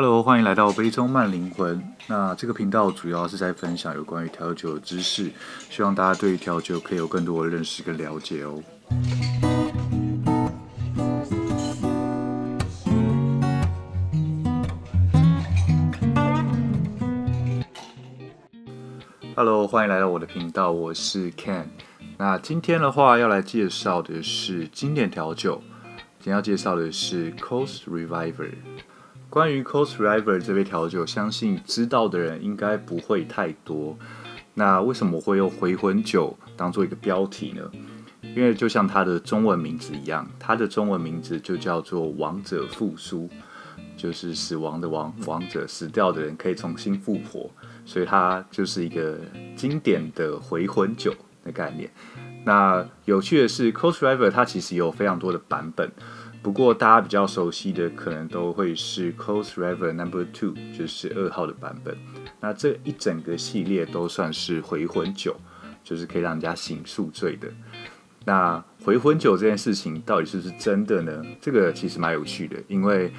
Hello，欢迎来到杯中慢灵魂。那这个频道主要是在分享有关于调酒的知识，希望大家对于调酒可以有更多的认识跟了解哦。Hello，欢迎来到我的频道，我是 Ken。那今天的话要来介绍的是经典调酒，今天要介绍的是 Coast Reviver。关于 Cost River 这杯调酒，相信知道的人应该不会太多。那为什么会用回魂酒当做一个标题呢？因为就像它的中文名字一样，它的中文名字就叫做“亡者复苏”，就是死亡的亡，亡者死掉的人可以重新复活，所以它就是一个经典的回魂酒的概念。那有趣的是，Cost River 它其实有非常多的版本。不过大家比较熟悉的可能都会是 Coast River Number Two，就是二号的版本。那这一整个系列都算是回魂酒，就是可以让人家醒宿醉的。那回魂酒这件事情到底是不是真的呢？这个其实蛮有趣的，因为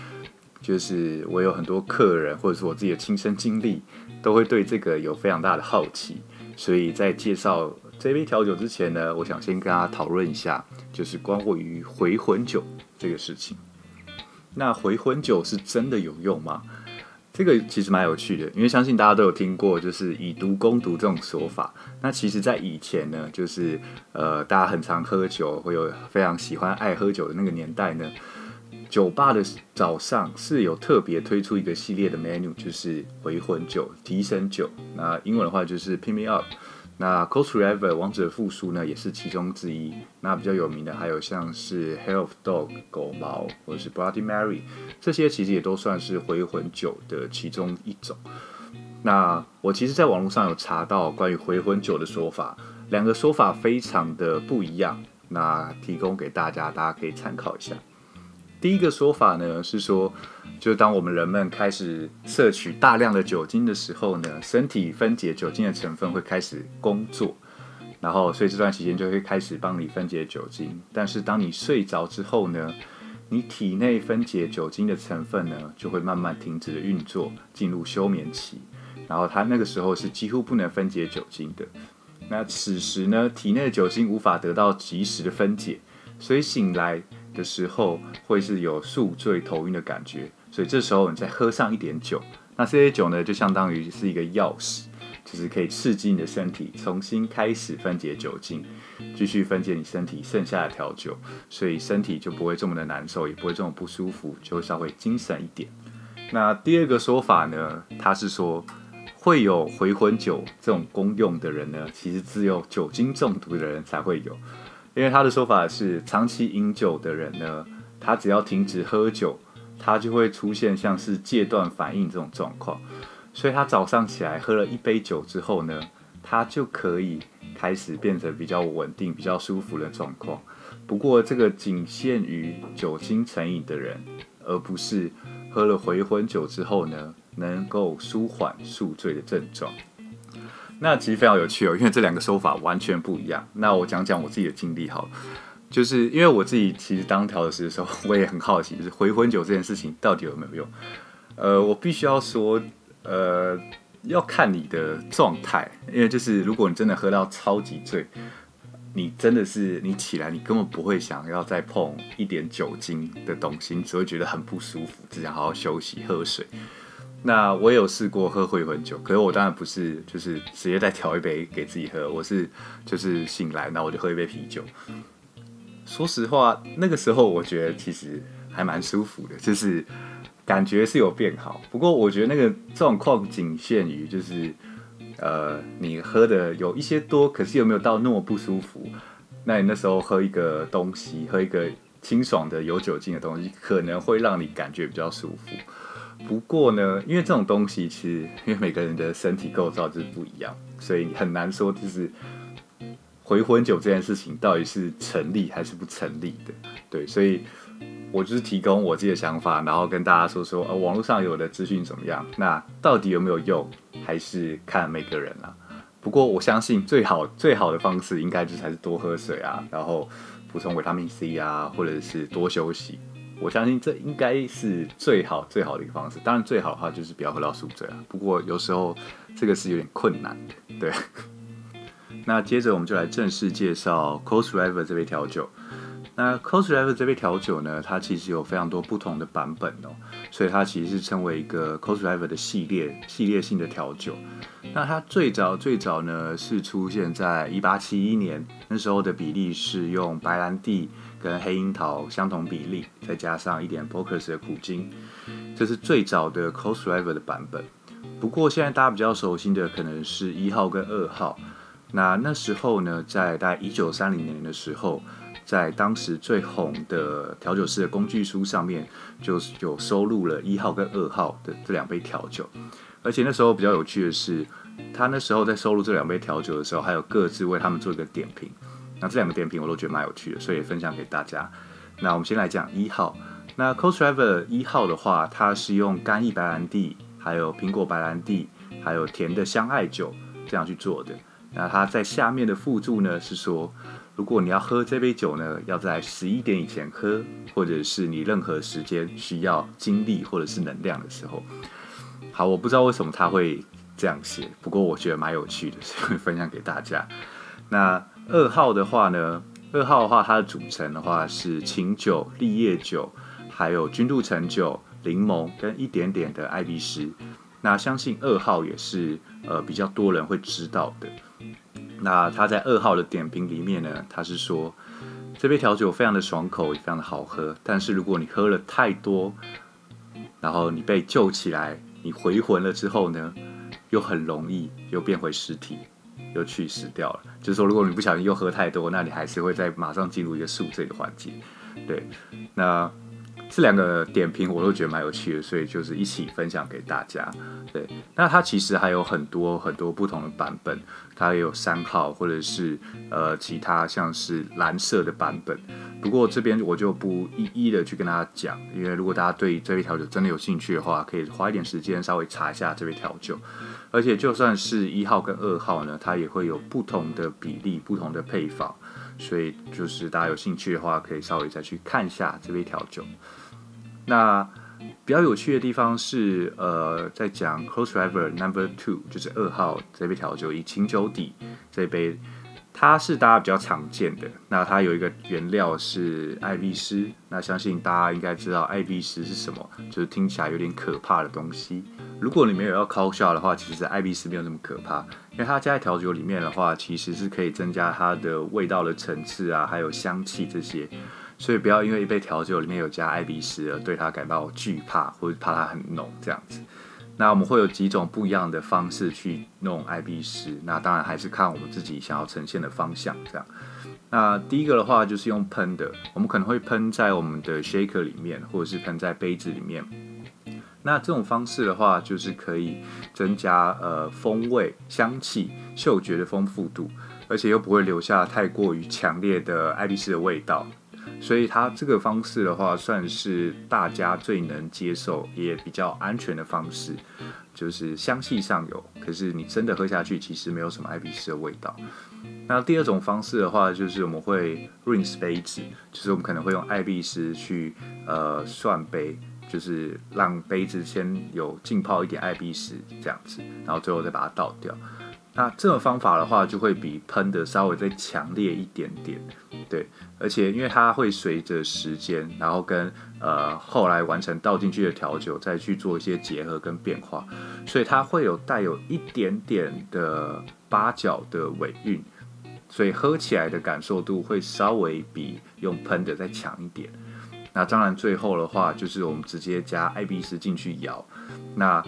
就是我有很多客人或者是我自己的亲身经历，都会对这个有非常大的好奇。所以在介绍这杯调酒之前呢，我想先跟大家讨论一下，就是关乎于回魂酒。这个事情，那回魂酒是真的有用吗？这个其实蛮有趣的，因为相信大家都有听过，就是以毒攻毒这种说法。那其实，在以前呢，就是呃，大家很常喝酒，会有非常喜欢爱喝酒的那个年代呢，酒吧的早上是有特别推出一个系列的 menu，就是回魂酒、提神酒。那英文的话就是 Pick Me Up。那 Coast River 王者复苏呢，也是其中之一。那比较有名的还有像是 Hair of Dog 狗毛，或者是 Bloody Mary，这些其实也都算是回魂酒的其中一种。那我其实在网络上有查到关于回魂酒的说法，两个说法非常的不一样。那提供给大家，大家可以参考一下。第一个说法呢是说，就当我们人们开始摄取大量的酒精的时候呢，身体分解酒精的成分会开始工作，然后所以这段时间就会开始帮你分解酒精。但是当你睡着之后呢，你体内分解酒精的成分呢就会慢慢停止了运作，进入休眠期。然后它那个时候是几乎不能分解酒精的。那此时呢，体内的酒精无法得到及时的分解，所以醒来的时候会是有宿醉头晕的感觉，所以这时候你再喝上一点酒，那这些酒呢就相当于是一个钥匙，就是可以刺激你的身体重新开始分解酒精，继续分解你身体剩下的调酒，所以身体就不会这么的难受，也不会这么不舒服，就会稍微精神一点。那第二个说法呢，他是说会有回魂酒这种功用的人呢，其实只有酒精中毒的人才会有。因为他的说法是，长期饮酒的人呢，他只要停止喝酒，他就会出现像是戒断反应这种状况。所以他早上起来喝了一杯酒之后呢，他就可以开始变得比较稳定、比较舒服的状况。不过这个仅限于酒精成瘾的人，而不是喝了回魂酒之后呢，能够舒缓宿醉的症状。那其实非常有趣哦，因为这两个说法完全不一样。那我讲讲我自己的经历好了，就是因为我自己其实当调酒师的时候，我也很好奇，就是回魂酒这件事情到底有没有用？呃，我必须要说，呃，要看你的状态，因为就是如果你真的喝到超级醉，你真的是你起来你根本不会想要再碰一点酒精的东西，你只会觉得很不舒服，只想好好休息喝水。那我有试过喝回魂酒，可是我当然不是就是直接再调一杯给自己喝，我是就是醒来，那我就喝一杯啤酒。说实话，那个时候我觉得其实还蛮舒服的，就是感觉是有变好。不过我觉得那个状况仅限于就是呃，你喝的有一些多，可是有没有到那么不舒服？那你那时候喝一个东西，喝一个清爽的有酒精的东西，可能会让你感觉比较舒服。不过呢，因为这种东西其实因为每个人的身体构造就是不一样，所以很难说就是回魂酒这件事情到底是成立还是不成立的。对，所以我就是提供我自己的想法，然后跟大家说说，呃，网络上有的资讯怎么样？那到底有没有用，还是看每个人啊。不过我相信最好最好的方式应该就是还是多喝水啊，然后补充维他命 C 啊，或者是多休息。我相信这应该是最好最好的一个方式。当然，最好的话就是不要喝到宿醉啊。不过有时候这个是有点困难的，对。那接着我们就来正式介绍 Coast River 这杯调酒。那 Coast River 这杯调酒呢，它其实有非常多不同的版本哦，所以它其实是称为一个 Coast River 的系列系列性的调酒。那它最早最早呢是出现在一八七一年，那时候的比例是用白兰地跟黑樱桃相同比例，再加上一点 Bocuse 的苦精，这是最早的 Coast River 的版本。不过现在大家比较熟悉的可能是一号跟二号。那那时候呢，在大概一九三零年的时候。在当时最红的调酒师的工具书上面，就有收录了一号跟二号的这两杯调酒。而且那时候比较有趣的是，他那时候在收录这两杯调酒的时候，还有各自为他们做一个点评。那这两个点评我都觉得蛮有趣的，所以分享给大家。那我们先来讲一号。那 Coast River 一号的话，它是用干邑白兰地、还有苹果白兰地、还有甜的香艾酒这样去做的。那它在下面的附注呢是说。如果你要喝这杯酒呢，要在十一点以前喝，或者是你任何时间需要精力或者是能量的时候。好，我不知道为什么他会这样写，不过我觉得蛮有趣的，所以分享给大家。那二号的话呢，二号的话它的组成的话是琴酒、利叶酒，还有君度橙酒、柠檬跟一点点的艾碧斯。那相信二号也是呃比较多人会知道的。那他在二号的点评里面呢，他是说这杯调酒非常的爽口，也非常的好喝。但是如果你喝了太多，然后你被救起来，你回魂了之后呢，又很容易又变回尸体，又去死掉了。就是说，如果你不小心又喝太多，那你还是会再马上进入一个宿醉的环节。对，那。这两个点评我都觉得蛮有趣的，所以就是一起分享给大家。对，那它其实还有很多很多不同的版本，它也有三号或者是呃其他像是蓝色的版本。不过这边我就不一一的去跟大家讲，因为如果大家对这杯调酒真的有兴趣的话，可以花一点时间稍微查一下这杯调酒。而且就算是一号跟二号呢，它也会有不同的比例、不同的配方。所以就是大家有兴趣的话，可以稍微再去看一下这杯调酒。那比较有趣的地方是，呃，在讲 Close River Number Two，就是二号这杯调酒，以清酒底这杯，它是大家比较常见的。那它有一个原料是艾碧斯，那相信大家应该知道艾碧斯是什么，就是听起来有点可怕的东西。如果你没有要 call shot 的话，其实艾碧斯没有那么可怕，因为它加在调酒里面的话，其实是可以增加它的味道的层次啊，还有香气这些。所以不要因为一杯调酒里面有加艾碧斯而对它感到惧怕，或者怕它很浓这样子。那我们会有几种不一样的方式去弄艾碧斯，那当然还是看我们自己想要呈现的方向这样。那第一个的话就是用喷的，我们可能会喷在我们的 shaker 里面，或者是喷在杯子里面。那这种方式的话，就是可以增加呃风味、香气、嗅觉的丰富度，而且又不会留下太过于强烈的艾碧斯的味道。所以它这个方式的话，算是大家最能接受也比较安全的方式，就是香气上有，可是你真的喝下去，其实没有什么艾碧斯的味道。那第二种方式的话，就是我们会 rinse 杯子，就是我们可能会用艾碧斯去呃涮杯，就是让杯子先有浸泡一点艾碧斯这样子，然后最后再把它倒掉。那这种方法的话，就会比喷的稍微再强烈一点点，对，而且因为它会随着时间，然后跟呃后来完成倒进去的调酒，再去做一些结合跟变化，所以它会有带有一点点的八角的尾韵，所以喝起来的感受度会稍微比用喷的再强一点。那当然最后的话，就是我们直接加艾比斯进去摇，那。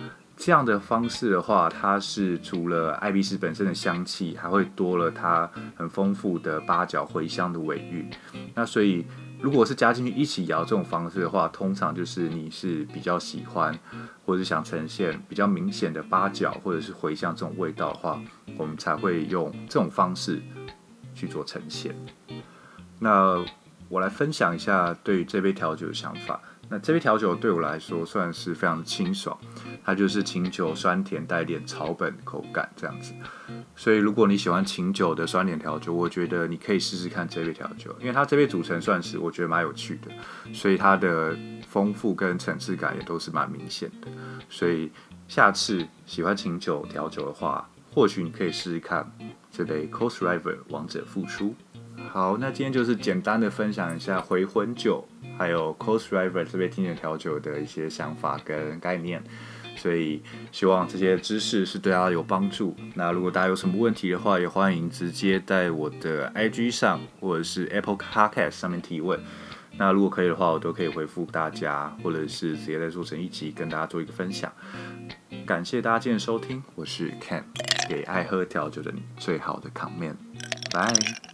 这样的方式的话，它是除了艾碧斯本身的香气，还会多了它很丰富的八角茴香的尾韵。那所以，如果是加进去一起摇这种方式的话，通常就是你是比较喜欢，或者是想呈现比较明显的八角或者是茴香这种味道的话，我们才会用这种方式去做呈现。那我来分享一下对于这杯调酒的想法。那这杯调酒对我来说算是非常清爽，它就是琴酒酸甜带点草本口感这样子。所以如果你喜欢琴酒的酸甜调酒，我觉得你可以试试看这杯调酒，因为它这杯组成算是我觉得蛮有趣的，所以它的丰富跟层次感也都是蛮明显的。所以下次喜欢琴酒调酒的话，或许你可以试试看这杯 Coast River 王者复出。好，那今天就是简单的分享一下回魂酒，还有 Coast River 这杯经典调酒的一些想法跟概念，所以希望这些知识是对大家有帮助。那如果大家有什么问题的话，也欢迎直接在我的 IG 上或者是 Apple Podcast 上面提问。那如果可以的话，我都可以回复大家，或者是直接再做成一集跟大家做一个分享。感谢大家今天收听，我是 Ken，给爱喝调酒的你最好的 comment，拜。